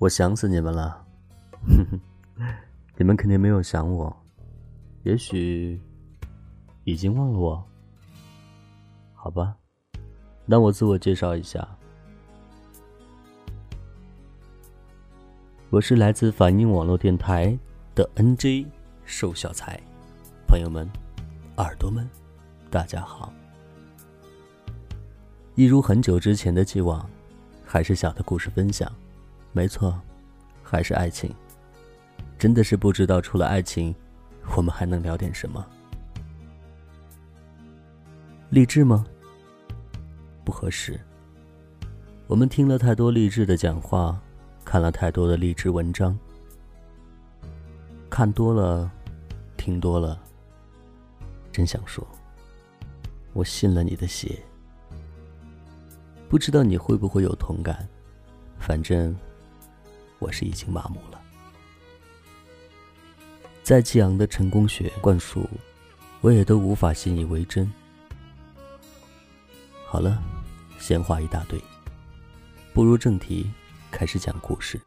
我想死你们了，你们肯定没有想我，也许已经忘了我。好吧，那我自我介绍一下，我是来自反应网络电台的 NJ 瘦小才，朋友们，耳朵们，大家好。一如很久之前的既往，还是小的故事分享。没错，还是爱情。真的是不知道除了爱情，我们还能聊点什么？励志吗？不合适。我们听了太多励志的讲话，看了太多的励志文章，看多了，听多了，真想说，我信了你的邪。不知道你会不会有同感，反正我是已经麻木了。再激昂的成功学灌输，我也都无法信以为真。好了，闲话一大堆，步入正题，开始讲故事。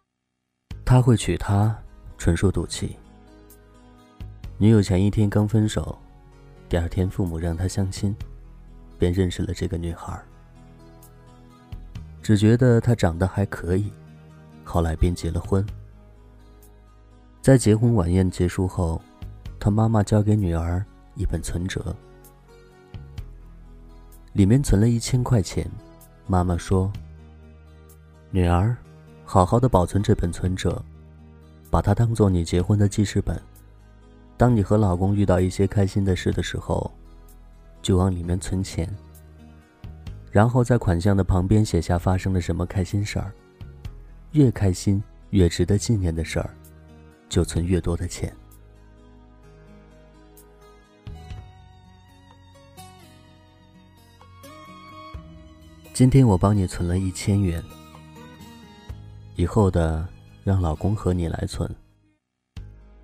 他会娶她，纯属赌气。女友前一天刚分手，第二天父母让他相亲，便认识了这个女孩。只觉得她长得还可以，后来便结了婚。在结婚晚宴结束后，他妈妈交给女儿一本存折，里面存了一千块钱。妈妈说：“女儿，好好的保存这本存折，把它当做你结婚的记事本。当你和老公遇到一些开心的事的时候，就往里面存钱。”然后在款项的旁边写下发生了什么开心事儿，越开心越值得纪念的事儿，就存越多的钱。今天我帮你存了一千元，以后的让老公和你来存。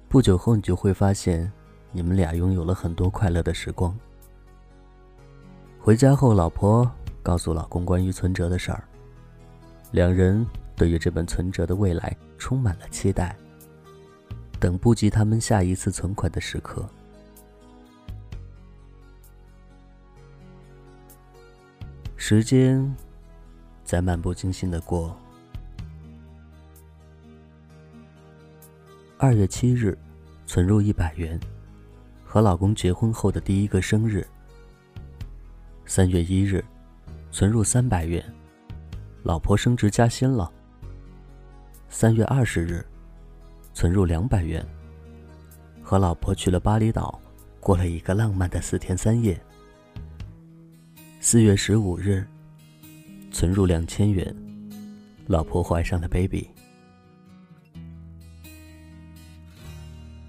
不久后你就会发现，你们俩拥有了很多快乐的时光。回家后，老婆。告诉老公关于存折的事儿，两人对于这本存折的未来充满了期待。等不及他们下一次存款的时刻，时间在漫不经心的过。二月七日，存入一百元，和老公结婚后的第一个生日。三月一日。存入三百元，老婆升职加薪了。三月二十日，存入两百元，和老婆去了巴厘岛，过了一个浪漫的四天三夜。四月十五日，存入两千元，老婆怀上了 baby。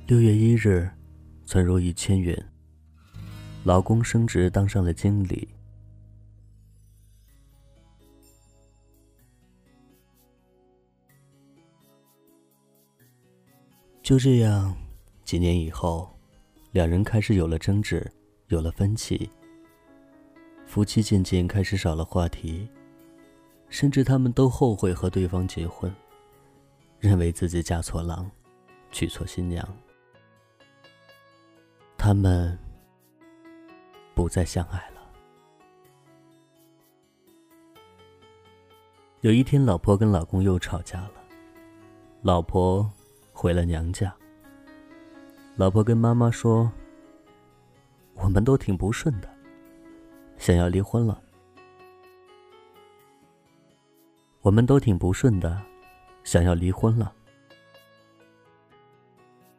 六月一日，存入一千元，老公升职当上了经理。就这样，几年以后，两人开始有了争执，有了分歧。夫妻渐渐开始少了话题，甚至他们都后悔和对方结婚，认为自己嫁错郎，娶错新娘。他们不再相爱了。有一天，老婆跟老公又吵架了，老婆。回了娘家，老婆跟妈妈说：“我们都挺不顺的，想要离婚了。我们都挺不顺的，想要离婚了。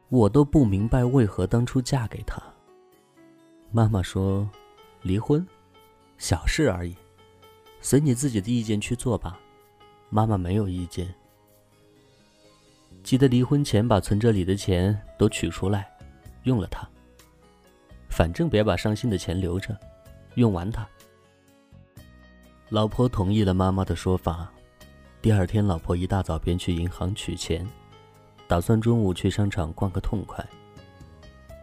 我都不明白为何当初嫁给他。”妈妈说：“离婚，小事而已，随你自己的意见去做吧。”妈妈没有意见。记得离婚前把存折里的钱都取出来，用了它。反正别把伤心的钱留着，用完它。老婆同意了妈妈的说法。第二天，老婆一大早便去银行取钱，打算中午去商场逛个痛快。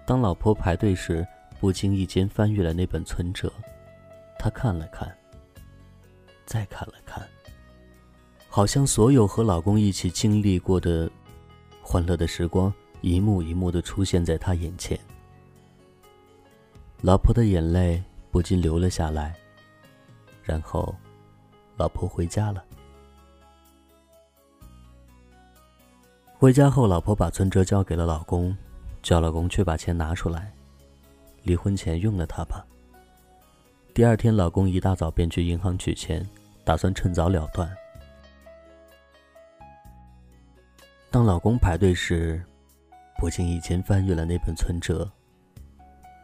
当老婆排队时，不经意间翻阅了那本存折，她看了看，再看了看，好像所有和老公一起经历过的欢乐的时光，一幕一幕的出现在他眼前。老婆的眼泪不禁流了下来。然后，老婆回家了。回家后，老婆把存折交给了老公，叫老公去把钱拿出来，离婚前用了它吧。第二天，老公一大早便去银行取钱，打算趁早了断。当老公排队时，不经意间翻阅了那本存折。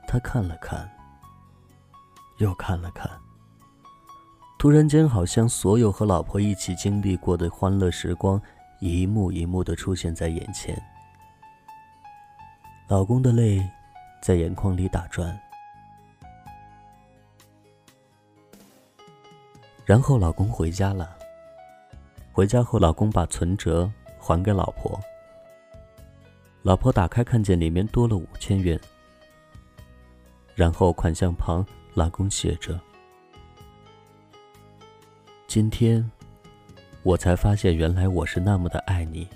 他看了看，又看了看。突然间，好像所有和老婆一起经历过的欢乐时光，一幕一幕的出现在眼前。老公的泪在眼眶里打转。然后老公回家了。回家后，老公把存折还给老婆。老婆打开，看见里面多了五千元。然后款项旁，老公写着：“今天，我才发现原来我是那么的爱你，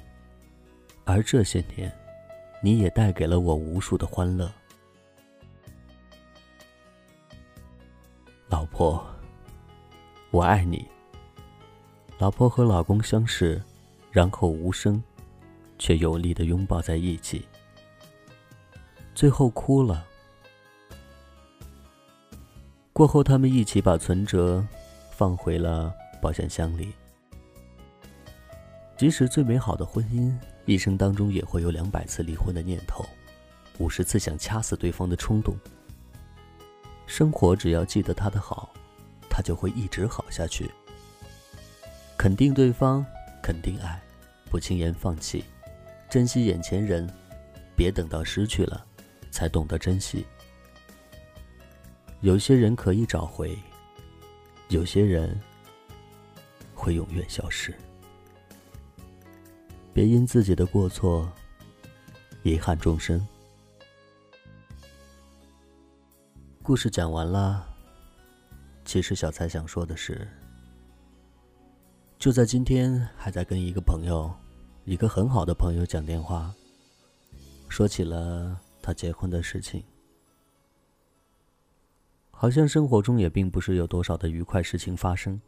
而这些年，你也带给了我无数的欢乐，老婆。”我爱你。老婆和老公相视，然后无声，却有力的拥抱在一起，最后哭了。过后，他们一起把存折放回了保险箱里。即使最美好的婚姻，一生当中也会有两百次离婚的念头，五十次想掐死对方的冲动。生活只要记得他的好。他就会一直好下去。肯定对方，肯定爱，不轻言放弃，珍惜眼前人，别等到失去了，才懂得珍惜。有些人可以找回，有些人会永远消失。别因自己的过错，遗憾终生。故事讲完了。其实小蔡想说的是，就在今天，还在跟一个朋友，一个很好的朋友讲电话，说起了他结婚的事情。好像生活中也并不是有多少的愉快事情发生。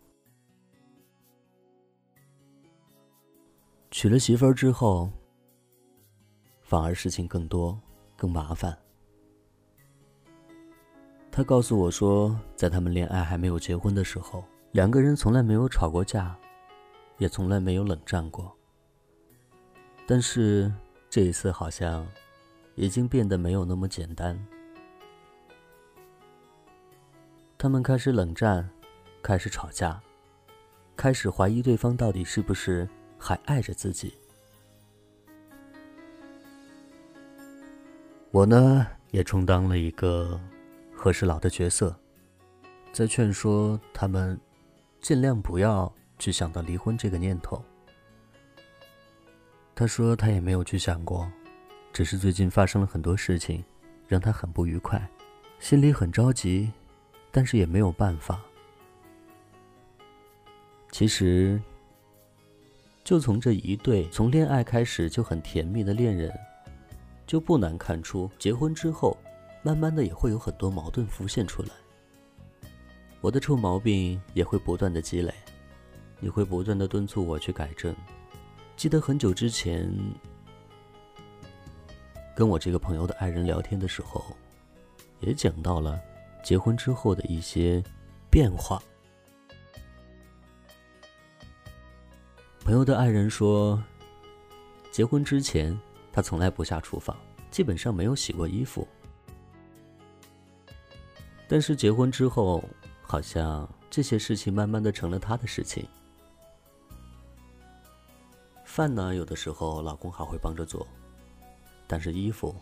娶了媳妇儿之后，反而事情更多，更麻烦。他告诉我说，在他们恋爱还没有结婚的时候，两个人从来没有吵过架，也从来没有冷战过。但是这一次好像已经变得没有那么简单。他们开始冷战，开始吵架，开始怀疑对方到底是不是还爱着自己。我呢，也充当了一个。和事佬的角色，在劝说他们尽量不要去想到离婚这个念头。他说他也没有去想过，只是最近发生了很多事情，让他很不愉快，心里很着急，但是也没有办法。其实，就从这一对从恋爱开始就很甜蜜的恋人，就不难看出结婚之后。慢慢的也会有很多矛盾浮现出来，我的臭毛病也会不断的积累，你会不断的敦促我去改正。记得很久之前，跟我这个朋友的爱人聊天的时候，也讲到了结婚之后的一些变化。朋友的爱人说，结婚之前他从来不下厨房，基本上没有洗过衣服。但是结婚之后，好像这些事情慢慢的成了他的事情。饭呢，有的时候老公还会帮着做，但是衣服，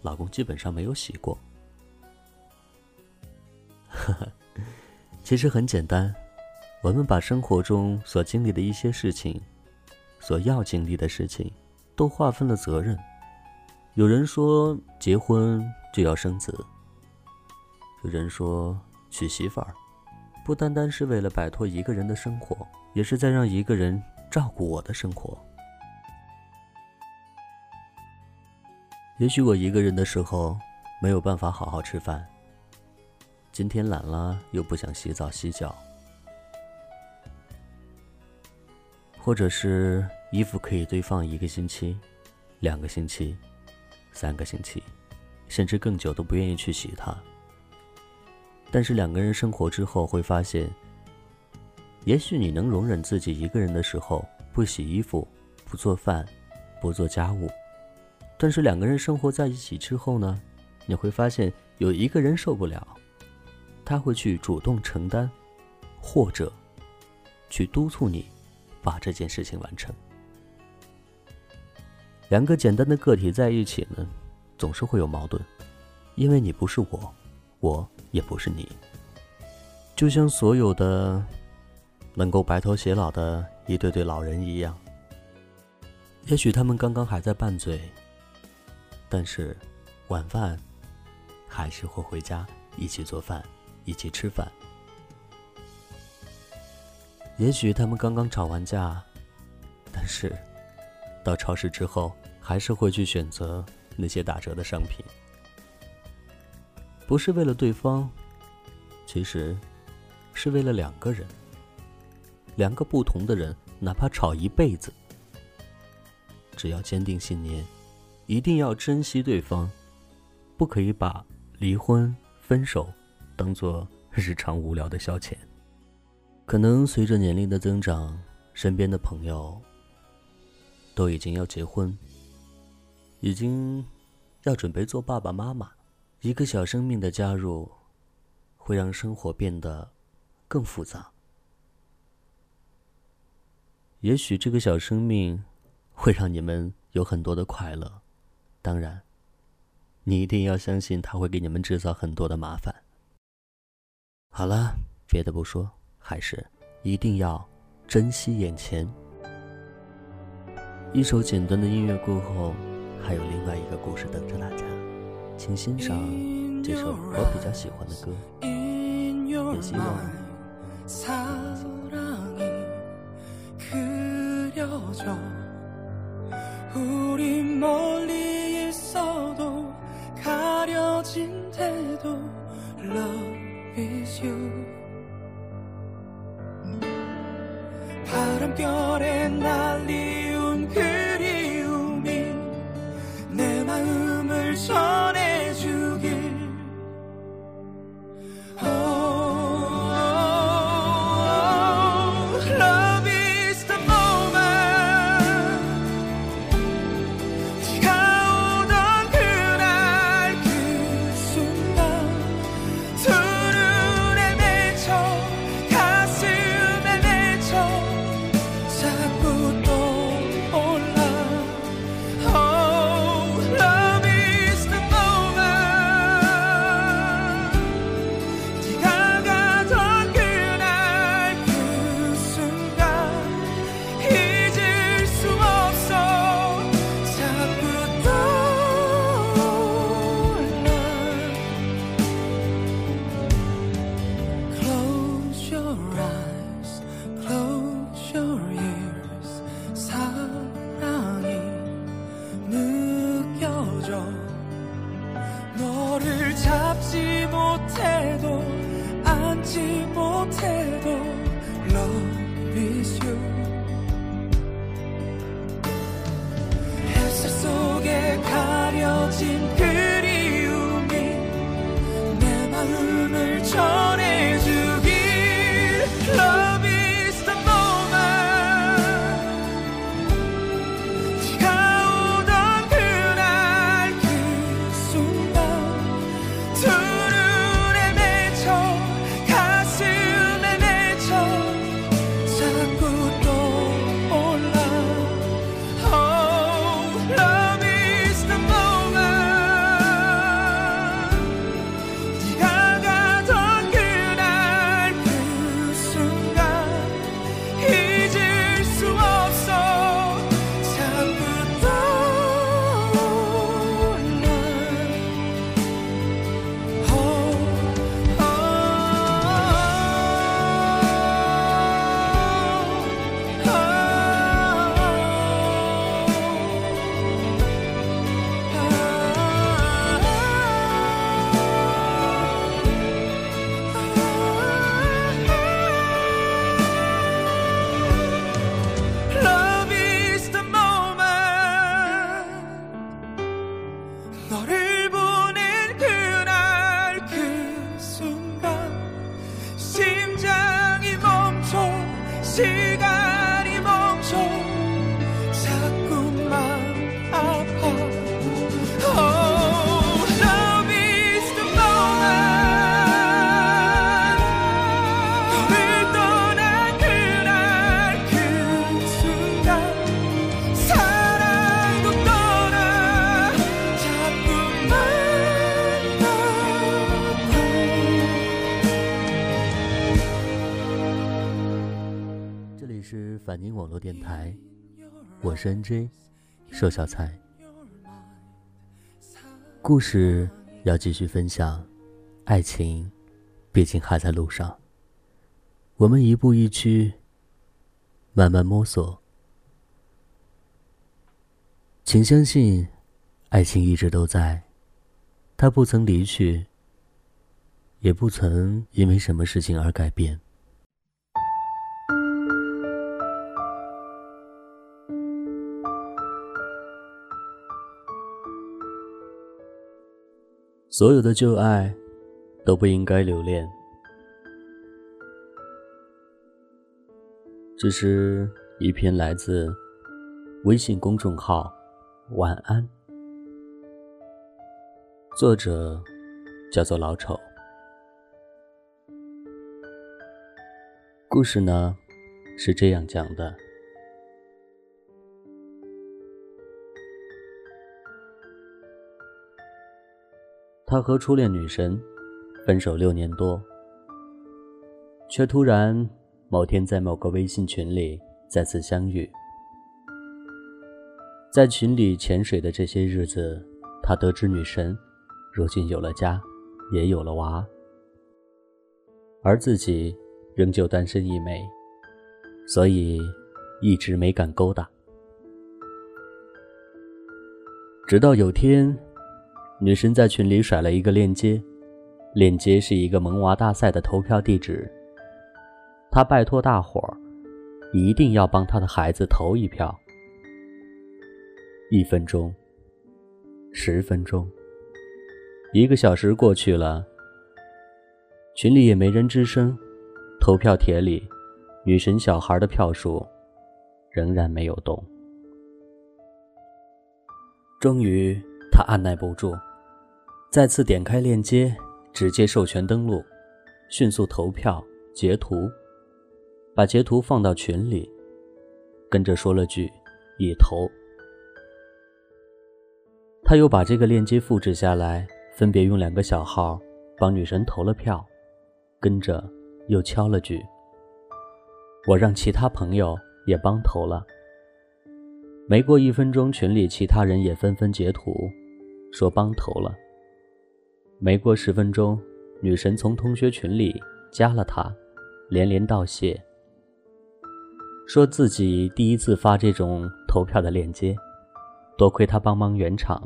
老公基本上没有洗过。呵呵，其实很简单，我们把生活中所经历的一些事情，所要经历的事情，都划分了责任。有人说，结婚就要生子。有人说娶媳妇儿，不不单单是为了摆脱一个人的生活，也是在让一个人照顾我的生活。也许我一个人的时候没有办法好好吃饭，今天懒了又不想洗澡洗脚，或者是衣服可以堆放一个星期、两个星期、三个星期，甚至更久都不愿意去洗它。但是两个人生活之后会发现，也许你能容忍自己一个人的时候不洗衣服、不做饭、不做家务。但是两个人生活在一起之后呢，你会发现有一个人受不了，他会去主动承担，或者去督促你把这件事情完成。两个简单的个体在一起呢，总是会有矛盾，因为你不是我，我也不是你。就像所有的能够白头偕老的一对对老人一样，也许他们刚刚还在拌嘴。但是，晚饭还是会回家一起做饭，一起吃饭。也许他们刚刚吵完架，但是到超市之后还是会去选择那些打折的商品。不是为了对方，其实是为了两个人。两个不同的人，哪怕吵一辈子，只要坚定信念。一定要珍惜对方，不可以把离婚、分手当做日常无聊的消遣。可能随着年龄的增长，身边的朋友都已经要结婚，已经要准备做爸爸妈妈。一个小生命的加入，会让生活变得更复杂。也许这个小生命会让你们有很多的快乐。当然，你一定要相信他会给你们制造很多的麻烦。好了，别的不说，还是一定要珍惜眼前。一首简单的音乐过后，还有另外一个故事等着大家，请欣赏这首我比较喜欢的歌，也希望。 그려져. 우리 멀리 있어도 가려진 대도 Love is you. 바람결에 날리 앉지 못해도 앉지 못해도. 反宁网络电台，我是 NJ，瘦小菜。故事要继续分享，爱情毕竟还在路上，我们一步一趋，慢慢摸索。请相信，爱情一直都在，它不曾离去，也不曾因为什么事情而改变。所有的旧爱都不应该留恋，这是一篇来自微信公众号“晚安”，作者叫做老丑。故事呢是这样讲的。他和初恋女神分手六年多，却突然某天在某个微信群里再次相遇。在群里潜水的这些日子，他得知女神如今有了家，也有了娃，而自己仍旧单身一枚，所以一直没敢勾搭。直到有天。女神在群里甩了一个链接，链接是一个萌娃大赛的投票地址。她拜托大伙儿，一定要帮她的孩子投一票。一分钟，十分钟，一个小时过去了，群里也没人吱声，投票帖里，女神小孩的票数仍然没有动。终于，她按耐不住。再次点开链接，直接授权登录，迅速投票截图，把截图放到群里，跟着说了句“已投”。他又把这个链接复制下来，分别用两个小号帮女神投了票，跟着又敲了句：“我让其他朋友也帮投了。”没过一分钟，群里其他人也纷纷截图，说帮投了。没过十分钟，女神从同学群里加了他，连连道谢，说自己第一次发这种投票的链接，多亏他帮忙圆场。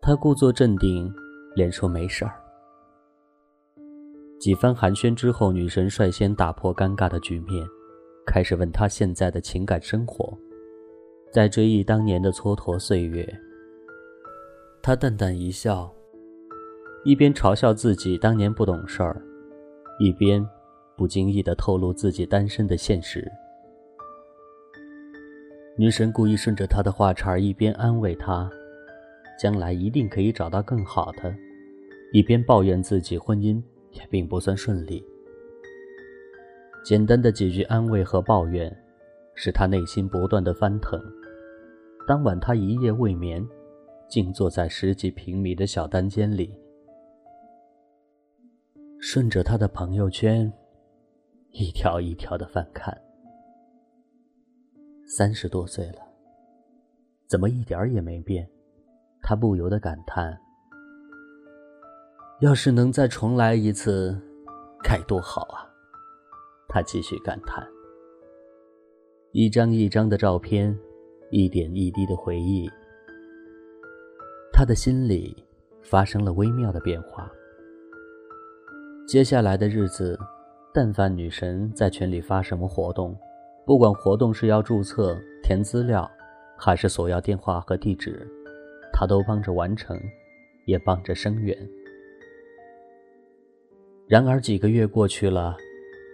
他故作镇定，连说没事儿。几番寒暄之后，女神率先打破尴尬的局面，开始问他现在的情感生活，在追忆当年的蹉跎岁月。他淡淡一笑，一边嘲笑自己当年不懂事儿，一边不经意的透露自己单身的现实。女神故意顺着他的话茬，一边安慰他，将来一定可以找到更好的，一边抱怨自己婚姻也并不算顺利。简单的几句安慰和抱怨，使他内心不断的翻腾。当晚，他一夜未眠。静坐在十几平米的小单间里，顺着他的朋友圈一条一条的翻看。三十多岁了，怎么一点儿也没变？他不由得感叹：“要是能再重来一次，该多好啊！”他继续感叹。一张一张的照片，一点一滴的回忆。他的心里发生了微妙的变化。接下来的日子，但凡女神在群里发什么活动，不管活动是要注册、填资料，还是索要电话和地址，他都帮着完成，也帮着声援。然而几个月过去了，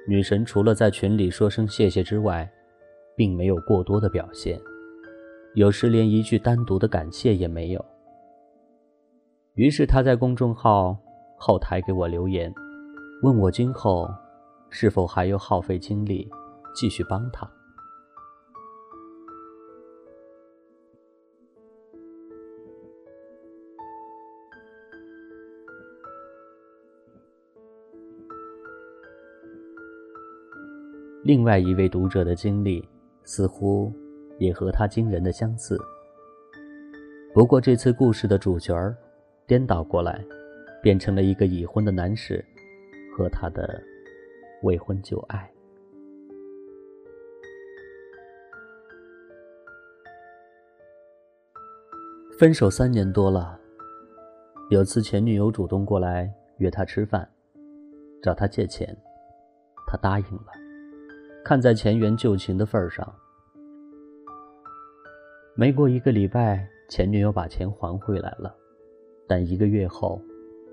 女神除了在群里说声谢谢之外，并没有过多的表现，有时连一句单独的感谢也没有。于是他在公众号后台给我留言，问我今后是否还要耗费精力继续帮他。另外一位读者的经历似乎也和他惊人的相似。不过这次故事的主角儿颠倒过来，变成了一个已婚的男士和他的未婚旧爱。分手三年多了，有次前女友主动过来约他吃饭，找他借钱，他答应了。看在前缘旧情的份上，没过一个礼拜，前女友把钱还回来了，但一个月后，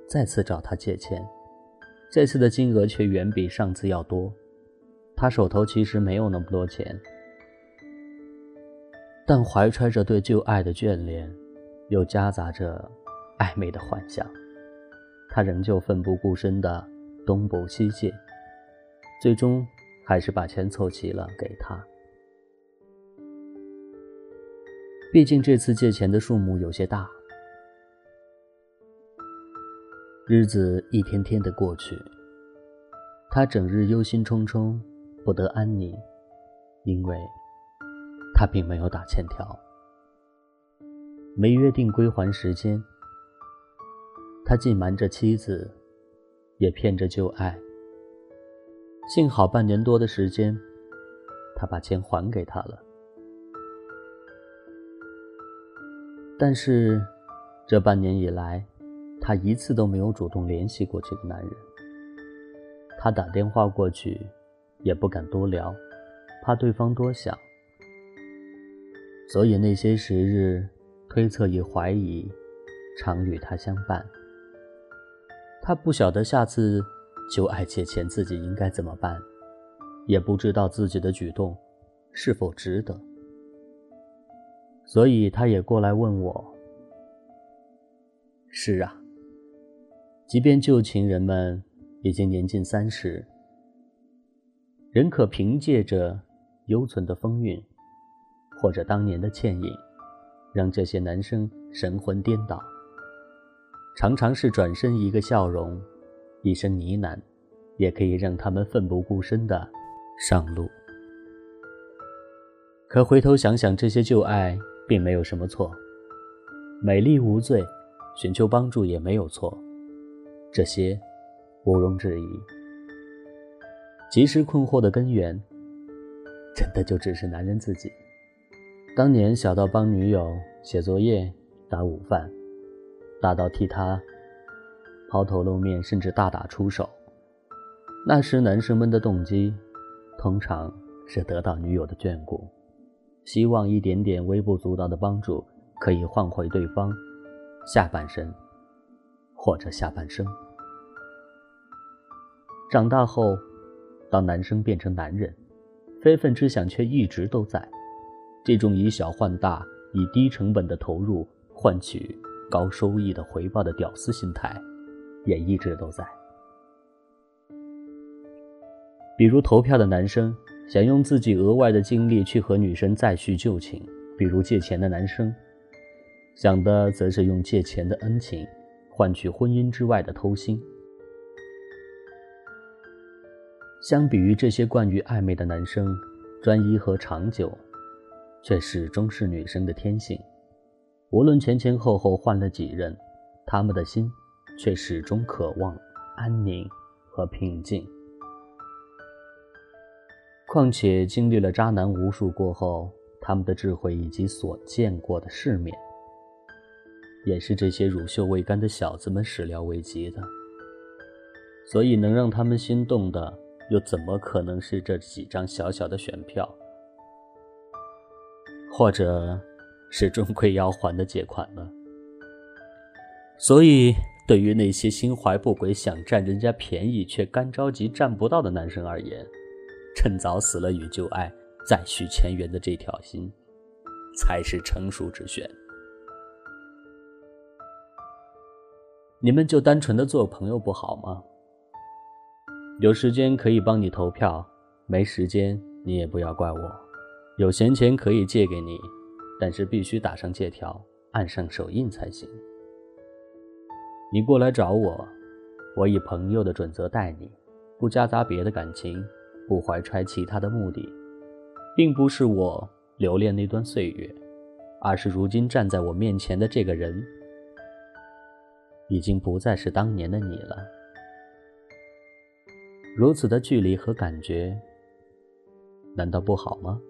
再次找他借钱，这次的金额却远比上次要多。他手头其实没有那么多钱，但怀揣着对旧爱的眷恋。又夹杂着暧昧的幻想，他仍旧奋不顾身的东补西借，最终还是把钱凑齐了给他。毕竟这次借钱的数目有些大。日子一天天的过去，他整日忧心忡忡，不得安宁，因为他并没有打欠条。没约定归还时间，他既瞒着妻子，也骗着旧爱。幸好半年多的时间，他把钱还给他了。但是，这半年以来，他一次都没有主动联系过这个男人。他打电话过去，也不敢多聊，怕对方多想。所以那些时日。推测与怀疑，常与他相伴。他不晓得下次就爱借钱自己应该怎么办，也不知道自己的举动是否值得。所以他也过来问我。是啊，即便旧情人们已经年近三十，仍可凭借着犹存的风韵，或者当年的倩影。让这些男生神魂颠倒，常常是转身一个笑容，一声呢喃，也可以让他们奋不顾身的上路。可回头想想，这些旧爱并没有什么错，美丽无罪，寻求帮助也没有错，这些毋庸置疑。及时困惑的根源，真的就只是男人自己。当年小到帮女友写作业、打午饭，大到替她抛头露面，甚至大打出手。那时男生们的动机，通常是得到女友的眷顾，希望一点点微不足道的帮助可以换回对方下半身或者下半生。长大后，当男生变成男人，非分之想却一直都在。这种以小换大、以低成本的投入换取高收益的回报的屌丝心态，也一直都在。比如投票的男生想用自己额外的精力去和女生再续旧情，比如借钱的男生想的则是用借钱的恩情换取婚姻之外的偷心。相比于这些惯于暧昧的男生，专一和长久。却始终是女生的天性，无论前前后后换了几任，他们的心却始终渴望安宁和平静。况且经历了渣男无数过后，他们的智慧以及所见过的世面，也是这些乳臭未干的小子们始料未及的。所以，能让他们心动的，又怎么可能是这几张小小的选票？或者，是终归要还的借款呢。所以，对于那些心怀不轨、想占人家便宜却干着急占不到的男生而言，趁早死了与旧爱再续前缘的这条心，才是成熟之选。你们就单纯的做朋友不好吗？有时间可以帮你投票，没时间你也不要怪我。有闲钱可以借给你，但是必须打上借条，按上手印才行。你过来找我，我以朋友的准则待你，不夹杂别的感情，不怀揣其他的目的，并不是我留恋那段岁月，而是如今站在我面前的这个人，已经不再是当年的你了。如此的距离和感觉，难道不好吗？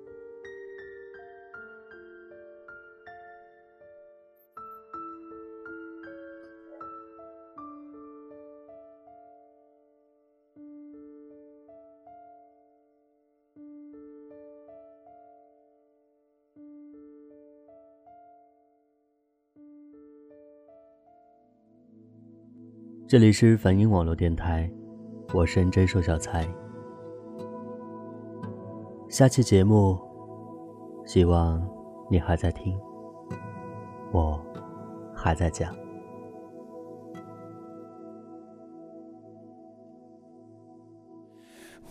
这里是反音网络电台，我是 NJ 瘦小菜。下期节目，希望你还在听，我还在讲。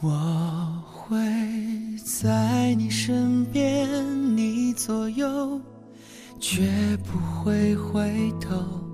我会在你身边，你左右，绝不会回头。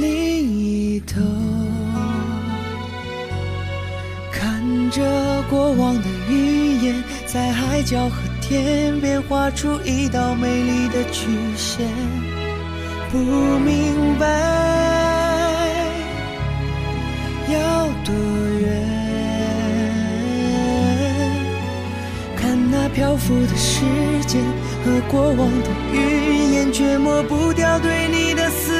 另一头，看着过往的云烟，在海角和天边画出一道美丽的曲线。不明白要多远，看那漂浮的时间和过往的云烟，却抹不掉对你的思。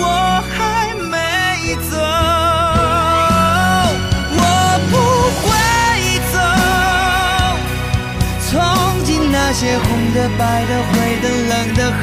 我还没走，我不会走。从今那些红的、白的、灰的、冷的和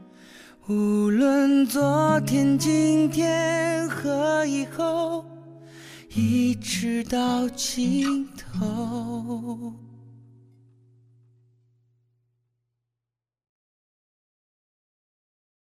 无论昨天、今天和以后。一直到尽头。